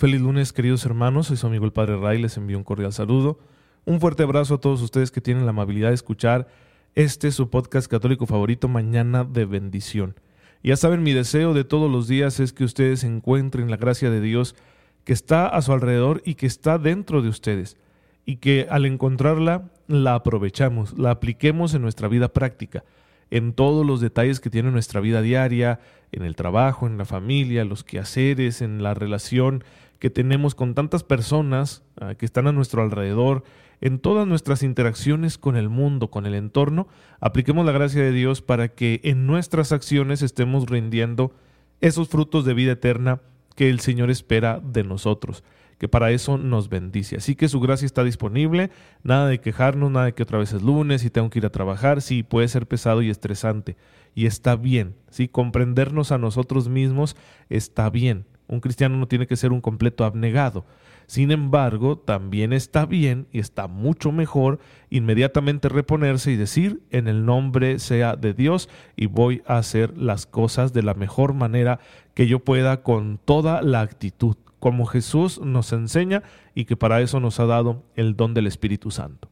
Feliz lunes, queridos hermanos. Soy su amigo el Padre Ray. Les envío un cordial saludo. Un fuerte abrazo a todos ustedes que tienen la amabilidad de escuchar este su podcast católico favorito, Mañana de Bendición. Ya saben, mi deseo de todos los días es que ustedes encuentren la gracia de Dios que está a su alrededor y que está dentro de ustedes. Y que al encontrarla la aprovechamos, la apliquemos en nuestra vida práctica en todos los detalles que tiene nuestra vida diaria, en el trabajo, en la familia, los quehaceres, en la relación que tenemos con tantas personas ah, que están a nuestro alrededor, en todas nuestras interacciones con el mundo, con el entorno, apliquemos la gracia de Dios para que en nuestras acciones estemos rindiendo esos frutos de vida eterna que el Señor espera de nosotros que para eso nos bendice. Así que su gracia está disponible, nada de quejarnos, nada de que otra vez es lunes y tengo que ir a trabajar, sí, puede ser pesado y estresante, y está bien, sí, comprendernos a nosotros mismos está bien. Un cristiano no tiene que ser un completo abnegado. Sin embargo, también está bien y está mucho mejor inmediatamente reponerse y decir, en el nombre sea de Dios y voy a hacer las cosas de la mejor manera que yo pueda con toda la actitud como Jesús nos enseña y que para eso nos ha dado el don del Espíritu Santo.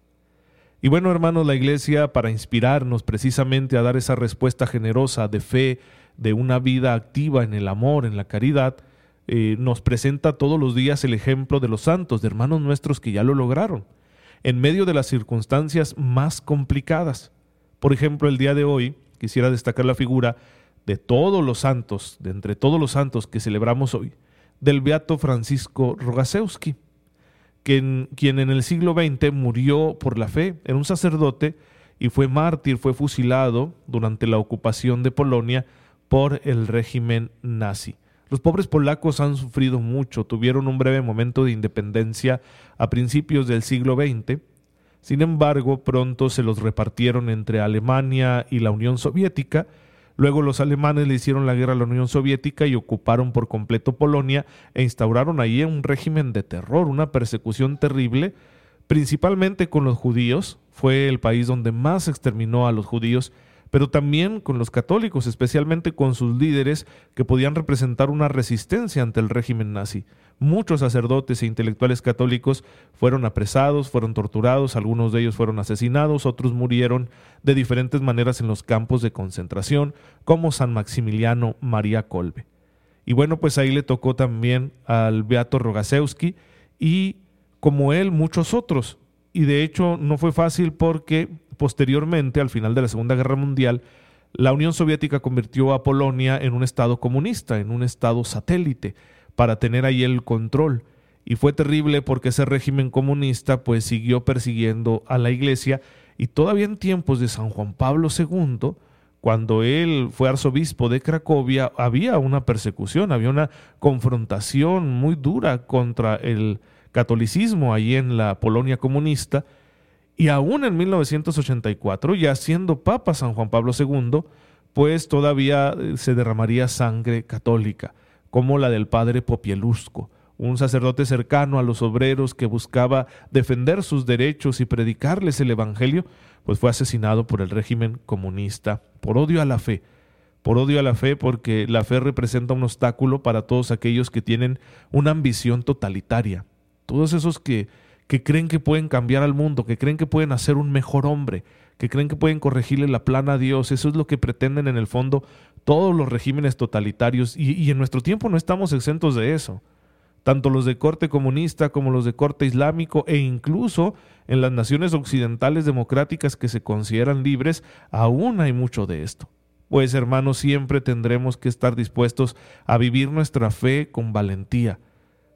Y bueno, hermanos, la iglesia para inspirarnos precisamente a dar esa respuesta generosa de fe, de una vida activa en el amor, en la caridad, eh, nos presenta todos los días el ejemplo de los santos, de hermanos nuestros que ya lo lograron, en medio de las circunstancias más complicadas. Por ejemplo, el día de hoy quisiera destacar la figura de todos los santos, de entre todos los santos que celebramos hoy, del beato Francisco Rogasewski, quien, quien en el siglo XX murió por la fe, era un sacerdote y fue mártir, fue fusilado durante la ocupación de Polonia por el régimen nazi. Los pobres polacos han sufrido mucho, tuvieron un breve momento de independencia a principios del siglo XX, sin embargo pronto se los repartieron entre Alemania y la Unión Soviética, Luego los alemanes le hicieron la guerra a la Unión Soviética y ocuparon por completo Polonia e instauraron allí un régimen de terror, una persecución terrible, principalmente con los judíos. Fue el país donde más exterminó a los judíos pero también con los católicos, especialmente con sus líderes que podían representar una resistencia ante el régimen nazi. Muchos sacerdotes e intelectuales católicos fueron apresados, fueron torturados, algunos de ellos fueron asesinados, otros murieron de diferentes maneras en los campos de concentración, como San Maximiliano María Kolbe. Y bueno, pues ahí le tocó también al Beato Rogasewski y como él muchos otros. Y de hecho no fue fácil porque Posteriormente, al final de la Segunda Guerra Mundial, la Unión Soviética convirtió a Polonia en un estado comunista, en un estado satélite, para tener ahí el control. Y fue terrible porque ese régimen comunista pues siguió persiguiendo a la iglesia y todavía en tiempos de San Juan Pablo II, cuando él fue arzobispo de Cracovia, había una persecución, había una confrontación muy dura contra el catolicismo ahí en la Polonia comunista y aún en 1984, ya siendo Papa San Juan Pablo II, pues todavía eh, se derramaría sangre católica, como la del padre Popielusco, un sacerdote cercano a los obreros que buscaba defender sus derechos y predicarles el Evangelio, pues fue asesinado por el régimen comunista por odio a la fe. Por odio a la fe porque la fe representa un obstáculo para todos aquellos que tienen una ambición totalitaria. Todos esos que que creen que pueden cambiar al mundo, que creen que pueden hacer un mejor hombre, que creen que pueden corregirle la plana a Dios. Eso es lo que pretenden en el fondo todos los regímenes totalitarios y, en nuestro tiempo no estamos exentos de eso. Tanto los de corte comunista como los de corte islámico e incluso en las naciones occidentales democráticas que se consideran libres, aún hay mucho de esto. Pues hermanos, siempre tendremos que estar dispuestos a vivir nuestra fe con valentía,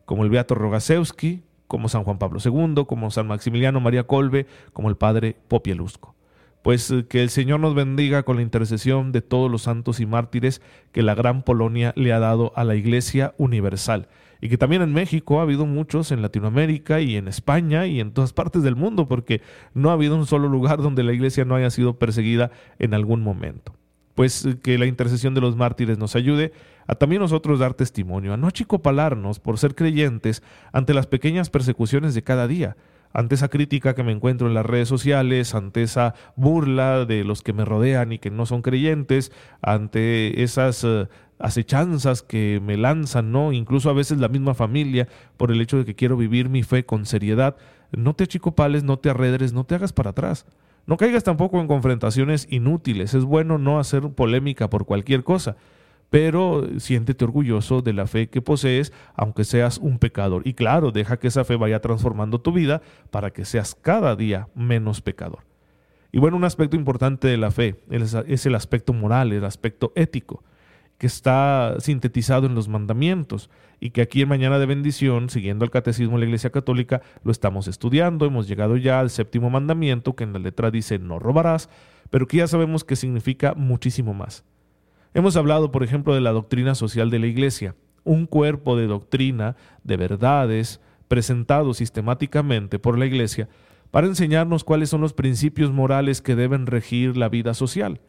como el Beato Rogasewski, como San Juan Pablo II, como San Maximiliano María Colbe, como el padre Popielusco. pues eh, que el Señor nos bendiga con la intercesión de todos los santos y mártires que la gran Polonia le ha dado a la Iglesia Universal. Y que también en México ha habido muchos, en Latinoamérica y en España y en todas partes del mundo, porque no ha habido un solo lugar donde la Iglesia no haya sido perseguida en algún momento. Pues eh, que la intercesión de los mártires nos ayude a también nosotros dar testimonio, a no achicopalarnos por ser creyentes ante las pequeñas persecuciones de cada día, ante esa crítica que me encuentro en las redes sociales, ante esa burla de los que me rodean y que no son creyentes, ante esas eh, acechanzas que me lanzan, ¿no? Incluso a veces la misma familia por el hecho de que quiero vivir mi fe con seriedad. No te achicopales, no te arredres, no te hagas para atrás. No caigas tampoco en confrontaciones inútiles. Es bueno no hacer polémica por cualquier cosa pero siéntete orgulloso de la fe que posees, aunque seas un pecador. Y claro, deja que esa fe vaya transformando tu vida para que seas cada día menos pecador. Y bueno, un aspecto importante de la fe es el aspecto moral, el aspecto ético, que está sintetizado en los mandamientos y que aquí en Mañana de Bendición, siguiendo el Catecismo de la Iglesia Católica, lo estamos estudiando. Hemos llegado ya al séptimo mandamiento, que en la letra dice no robarás, pero que ya sabemos que significa muchísimo más. Hemos hablado, por ejemplo, de la doctrina social de la Iglesia, un cuerpo de doctrina, de verdades, presentado sistemáticamente por la Iglesia para enseñarnos cuáles son los principios morales que deben regir la vida social,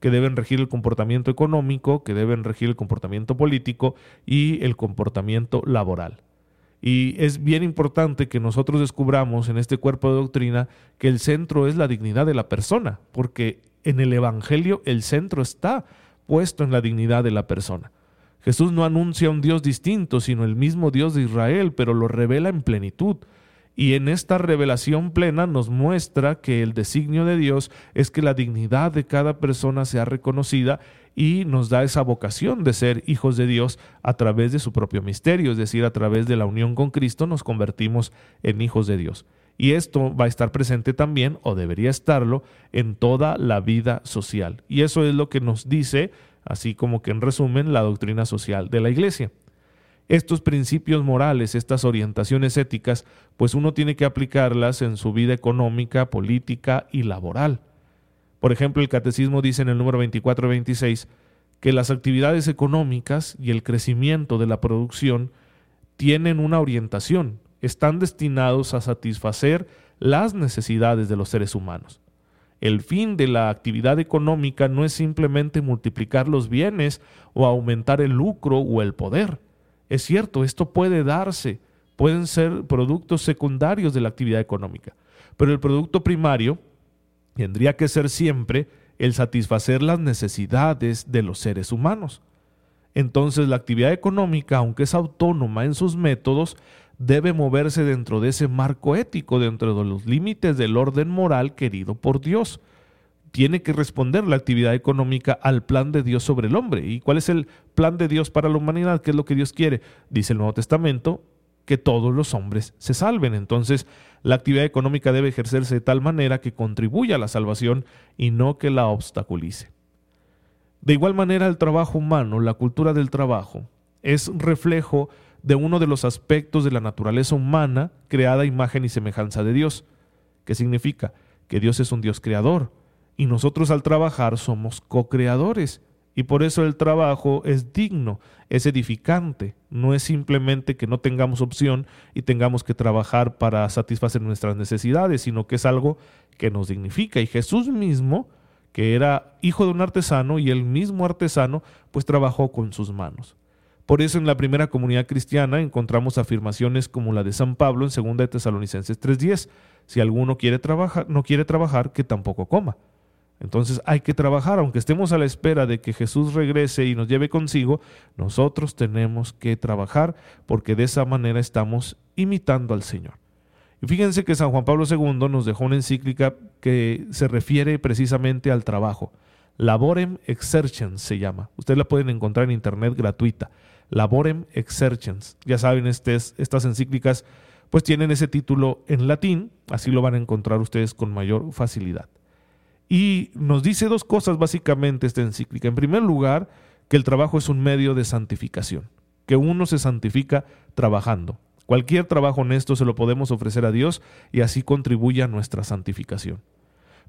que deben regir el comportamiento económico, que deben regir el comportamiento político y el comportamiento laboral. Y es bien importante que nosotros descubramos en este cuerpo de doctrina que el centro es la dignidad de la persona, porque en el Evangelio el centro está puesto en la dignidad de la persona. Jesús no anuncia un Dios distinto, sino el mismo Dios de Israel, pero lo revela en plenitud. Y en esta revelación plena nos muestra que el designio de Dios es que la dignidad de cada persona sea reconocida y nos da esa vocación de ser hijos de Dios a través de su propio misterio, es decir, a través de la unión con Cristo nos convertimos en hijos de Dios. Y esto va a estar presente también, o debería estarlo, en toda la vida social. Y eso es lo que nos dice, así como que en resumen, la doctrina social de la Iglesia. Estos principios morales, estas orientaciones éticas, pues uno tiene que aplicarlas en su vida económica, política y laboral. Por ejemplo, el catecismo dice en el número 24-26 que las actividades económicas y el crecimiento de la producción tienen una orientación, están destinados a satisfacer las necesidades de los seres humanos. El fin de la actividad económica no es simplemente multiplicar los bienes o aumentar el lucro o el poder. Es cierto, esto puede darse, pueden ser productos secundarios de la actividad económica, pero el producto primario tendría que ser siempre el satisfacer las necesidades de los seres humanos. Entonces la actividad económica, aunque es autónoma en sus métodos, debe moverse dentro de ese marco ético, dentro de los límites del orden moral querido por Dios. Tiene que responder la actividad económica al plan de Dios sobre el hombre. ¿Y cuál es el plan de Dios para la humanidad? ¿Qué es lo que Dios quiere? Dice el Nuevo Testamento, que todos los hombres se salven. Entonces, la actividad económica debe ejercerse de tal manera que contribuya a la salvación y no que la obstaculice. De igual manera, el trabajo humano, la cultura del trabajo, es reflejo de uno de los aspectos de la naturaleza humana creada a imagen y semejanza de Dios. ¿Qué significa? Que Dios es un Dios creador y nosotros al trabajar somos co-creadores. Y por eso el trabajo es digno, es edificante, no es simplemente que no tengamos opción y tengamos que trabajar para satisfacer nuestras necesidades, sino que es algo que nos dignifica. Y Jesús mismo, que era hijo de un artesano y el mismo artesano, pues trabajó con sus manos. Por eso en la primera comunidad cristiana encontramos afirmaciones como la de San Pablo en 2 de Tesalonicenses 3:10, si alguno quiere trabajar, no quiere trabajar, que tampoco coma. Entonces hay que trabajar, aunque estemos a la espera de que Jesús regrese y nos lleve consigo, nosotros tenemos que trabajar porque de esa manera estamos imitando al Señor. Y fíjense que San Juan Pablo II nos dejó una encíclica que se refiere precisamente al trabajo. Laborem exercens se llama. Ustedes la pueden encontrar en internet gratuita. Laborem exercens. Ya saben, estas encíclicas pues tienen ese título en latín, así lo van a encontrar ustedes con mayor facilidad. Y nos dice dos cosas básicamente esta encíclica. En primer lugar, que el trabajo es un medio de santificación, que uno se santifica trabajando. Cualquier trabajo honesto se lo podemos ofrecer a Dios y así contribuye a nuestra santificación.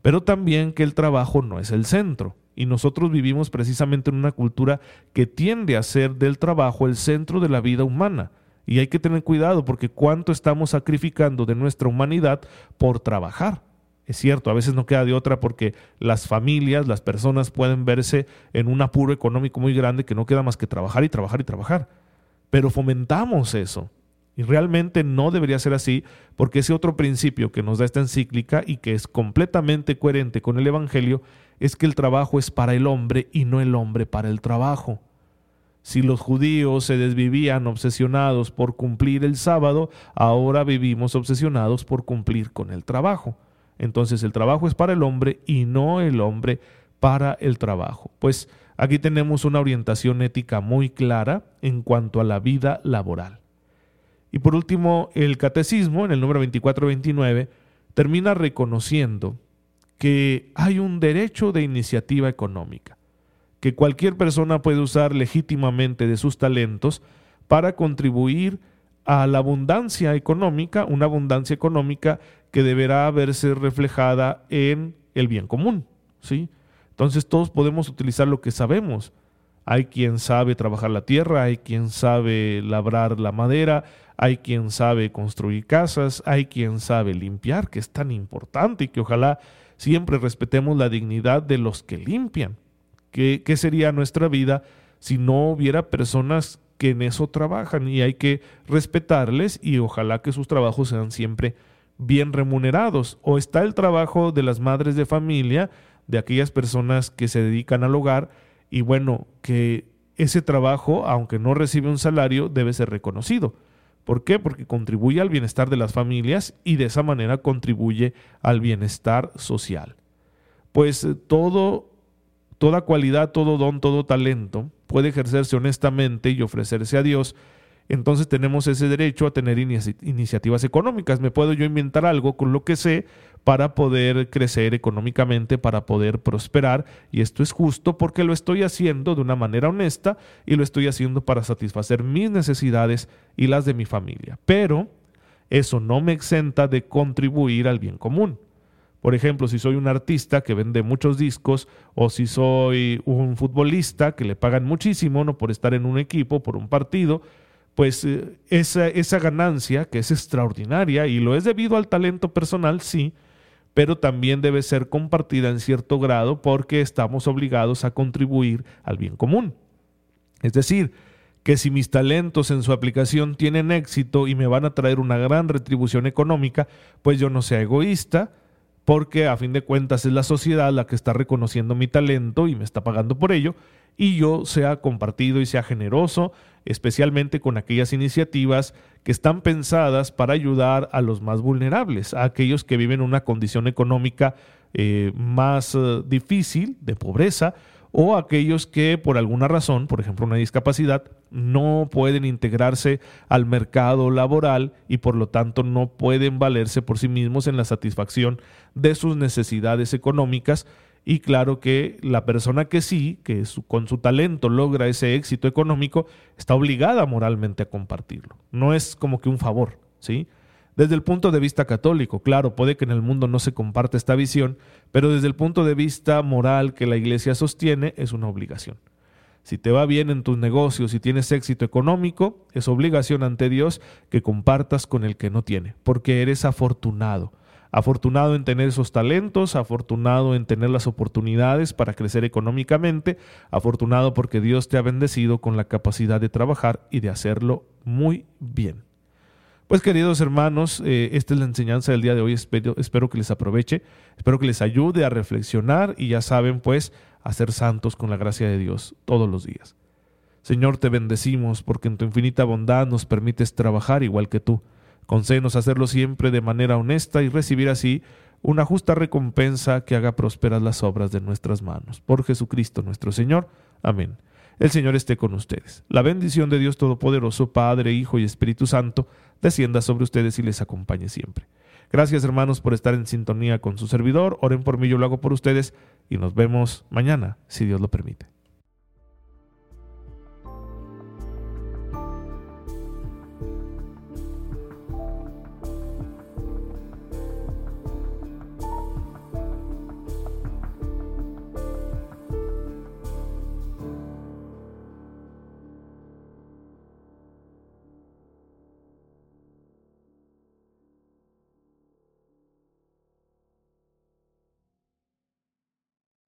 pero también que el trabajo no es el centro. Y nosotros vivimos precisamente en una cultura que tiende a ser del trabajo el centro de la vida humana. Y hay que tener cuidado porque cuánto estamos sacrificando de nuestra humanidad por trabajar. Es cierto, a veces no queda de otra porque las familias, las personas pueden verse en un apuro económico muy grande que no queda más que trabajar y trabajar y trabajar. Pero fomentamos eso. Y realmente no debería ser así, porque ese otro principio que nos da esta encíclica y que es completamente coherente con el Evangelio es que el trabajo es para el hombre y no el hombre para el trabajo. Si los judíos se desvivían obsesionados por cumplir el sábado, ahora vivimos obsesionados por cumplir con el trabajo. Entonces el trabajo es para el hombre y no el hombre para el trabajo. Pues aquí tenemos una orientación ética muy clara en cuanto a la vida laboral. Y por último, el catecismo, en el número 2429, termina reconociendo que hay un derecho de iniciativa económica, que cualquier persona puede usar legítimamente de sus talentos para contribuir a la abundancia económica, una abundancia económica que deberá verse reflejada en el bien común, ¿sí? Entonces todos podemos utilizar lo que sabemos. Hay quien sabe trabajar la tierra, hay quien sabe labrar la madera, hay quien sabe construir casas, hay quien sabe limpiar, que es tan importante y que ojalá siempre respetemos la dignidad de los que limpian. ¿Qué, qué sería nuestra vida si no hubiera personas que en eso trabajan? Y hay que respetarles y ojalá que sus trabajos sean siempre bien remunerados. O está el trabajo de las madres de familia, de aquellas personas que se dedican al hogar, y bueno, que ese trabajo, aunque no recibe un salario, debe ser reconocido. ¿Por qué? Porque contribuye al bienestar de las familias y de esa manera contribuye al bienestar social. Pues eh, todo, toda cualidad, todo don, todo talento puede ejercerse honestamente y ofrecerse a Dios entonces tenemos ese derecho a tener iniciativas económicas. Me puedo yo inventar algo con lo que sé para poder crecer económicamente, para poder prosperar. Y esto es justo porque lo estoy haciendo de una manera honesta y lo estoy haciendo para satisfacer mis necesidades y las de mi familia. Pero eso no me exenta de contribuir al bien común. Por ejemplo, si soy un artista que vende muchos discos o si soy un futbolista que le pagan muchísimo no por estar en un equipo, por un partido, pues eh, esa, esa ganancia, que es extraordinaria y lo es debido al talento personal, sí, pero también debe ser compartida en cierto grado porque estamos obligados a contribuir al bien común. Es decir, que si mis talentos en su aplicación tienen éxito y me van a traer una gran retribución económica, pues yo no sea egoísta, porque a fin de cuentas es la sociedad la que está reconociendo mi talento y me está pagando por ello, y yo sea compartido y sea generoso, especialmente con aquellas iniciativas que están pensadas para ayudar a los más vulnerables, a aquellos que viven una condición económica eh, más eh, difícil, de pobreza, o aquellos que por alguna razón, por ejemplo una discapacidad, no pueden integrarse al mercado laboral y por lo tanto no pueden valerse por sí mismos en la satisfacción de sus necesidades económicas y claro que la persona que sí, que con su talento logra ese éxito económico, está obligada moralmente a compartirlo. No es como que un favor, ¿sí? Desde el punto de vista católico, claro, puede que en el mundo no se comparte esta visión, pero desde el punto de vista moral que la Iglesia sostiene, es una obligación. Si te va bien en tus negocios y tienes éxito económico, es obligación ante Dios que compartas con el que no tiene, porque eres afortunado afortunado en tener esos talentos, afortunado en tener las oportunidades para crecer económicamente, afortunado porque Dios te ha bendecido con la capacidad de trabajar y de hacerlo muy bien. Pues queridos hermanos, eh, esta es la enseñanza del día de hoy, espero, que les aproveche, espero que les ayude a reflexionar y ya saben pues a ser santos con la gracia de Dios todos los días. Señor, te bendecimos porque en tu infinita bondad nos permites trabajar igual que tú Concédenos hacerlo siempre de manera honesta y recibir así una justa recompensa que haga prósperas las obras de nuestras manos. Por Jesucristo nuestro Señor. Amén. El Señor esté con ustedes. La bendición de Dios Todopoderoso, Padre, Hijo y Espíritu Santo, descienda sobre ustedes y les acompañe siempre. Gracias hermanos por estar en sintonía con su servidor. Oren por mí, yo lo hago por ustedes y nos vemos mañana, si Dios lo permite.